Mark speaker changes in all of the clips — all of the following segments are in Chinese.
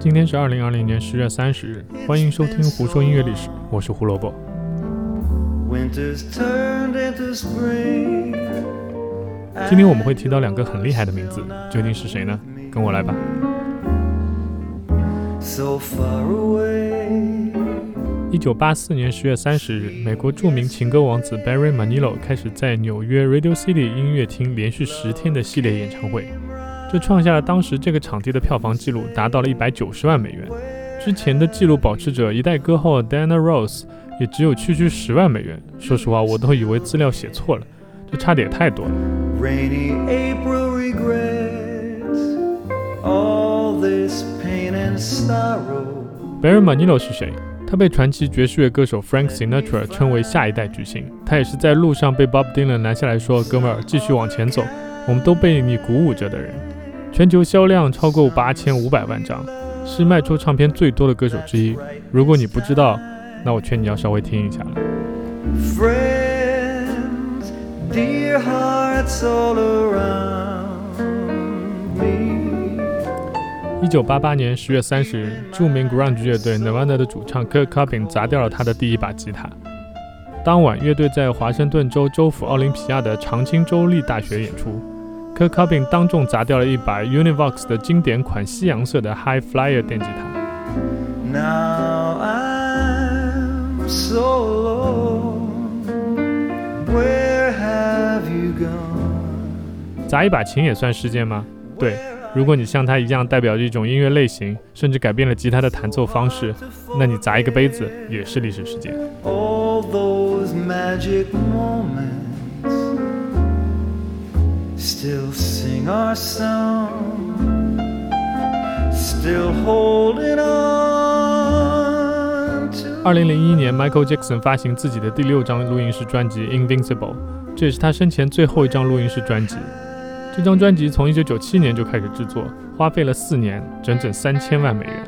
Speaker 1: 今天是二零二零年十月三十日，欢迎收听《胡说音乐历史》，我是胡萝卜。
Speaker 2: Winter's turned into spring.
Speaker 1: 今天我们会提到两个很厉害的名字，究竟是谁呢？跟我来吧。
Speaker 2: So far away.
Speaker 1: 一九八四年十月三十日，美国著名情歌王子 Barry Manilow 开始在纽约 Radio City 音乐厅连续十天的系列演唱会，这创下了当时这个场地的票房纪录，达到了一百九十万美元。之前的纪录保持者一代歌后 Diana Ross 也只有区区十万美元。说实话，我都以为资料写错了，这差点也太多了。
Speaker 2: Rainy April regrets all this pain and sorrow.
Speaker 1: Barry Manilow 是谁？他被传奇爵士乐歌手 Frank Sinatra 称为下一代巨星。他也是在路上被 Bob Dylan 拦下来说：“哥们儿，继续往前走，我们都被你鼓舞着的人。”全球销量超过八千五百万张，是卖出唱片最多的歌手之一。如果你不知道，那我劝你要稍微听一下了。
Speaker 2: Friends, dear hearts all around
Speaker 1: 一九八八年十月三十日，著名 grunge 乐队 Nirvana 的主唱 Kurt Cobain 砸掉了他的第一把吉他。当晚，乐队在华盛顿州州府奥林匹亚的长青州立大学演出。Kurt Cobain 当众砸掉了一把 Univox 的经典款西洋色的 High Flyer 电吉他。
Speaker 2: Now I'm so alone. Where have you gone?
Speaker 1: 砸一把琴也算事件吗？对，如果你像他一样代表着一种音乐类型，甚至改变了吉他的弹奏方式，那你砸一个杯子也是历史事件。
Speaker 2: All those magic moments still sing our song, still holding on to.
Speaker 1: 二零零一年，Michael Jackson 发行自己的第六张录音室专辑《Invincible》，这也是他生前最后一张录音室专辑。这张专辑从1997年就开始制作，花费了四年，整整三千万美元，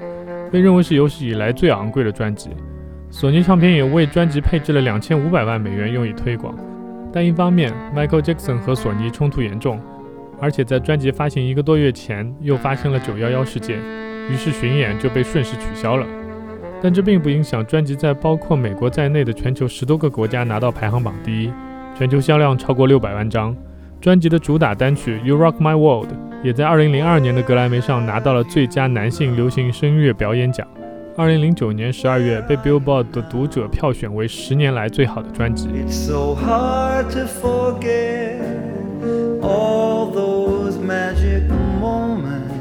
Speaker 1: 被认为是有史以来最昂贵的专辑。索尼唱片也为专辑配置了两千五百万美元用以推广。但一方面，Michael Jackson 和索尼冲突严重，而且在专辑发行一个多月前又发生了911事件，于是巡演就被顺势取消了。但这并不影响专辑在包括美国在内的全球十多个国家拿到排行榜第一，全球销量超过六百万张。专辑的主打单曲《You Rock My World》也在2002年的格莱美上拿到了最佳男性流行声乐表演奖。2009年12月被 Billboard 的读者票选为十年来最好的专辑。
Speaker 2: It's so hard to forget all those magic moments.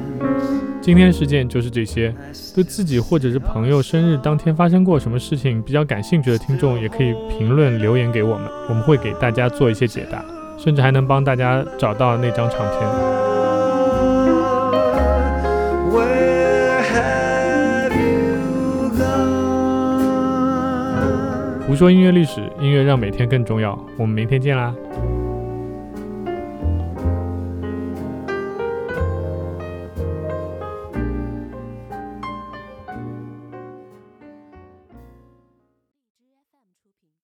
Speaker 1: 今天事件就是这些。对自己或者是朋友生日当天发生过什么事情比较感兴趣的听众，也可以评论留言给我们，我们会给大家做一些解答，甚至还能帮大家找到那张唱片。胡说音乐历史，音乐让每天更重要。我们明天见啦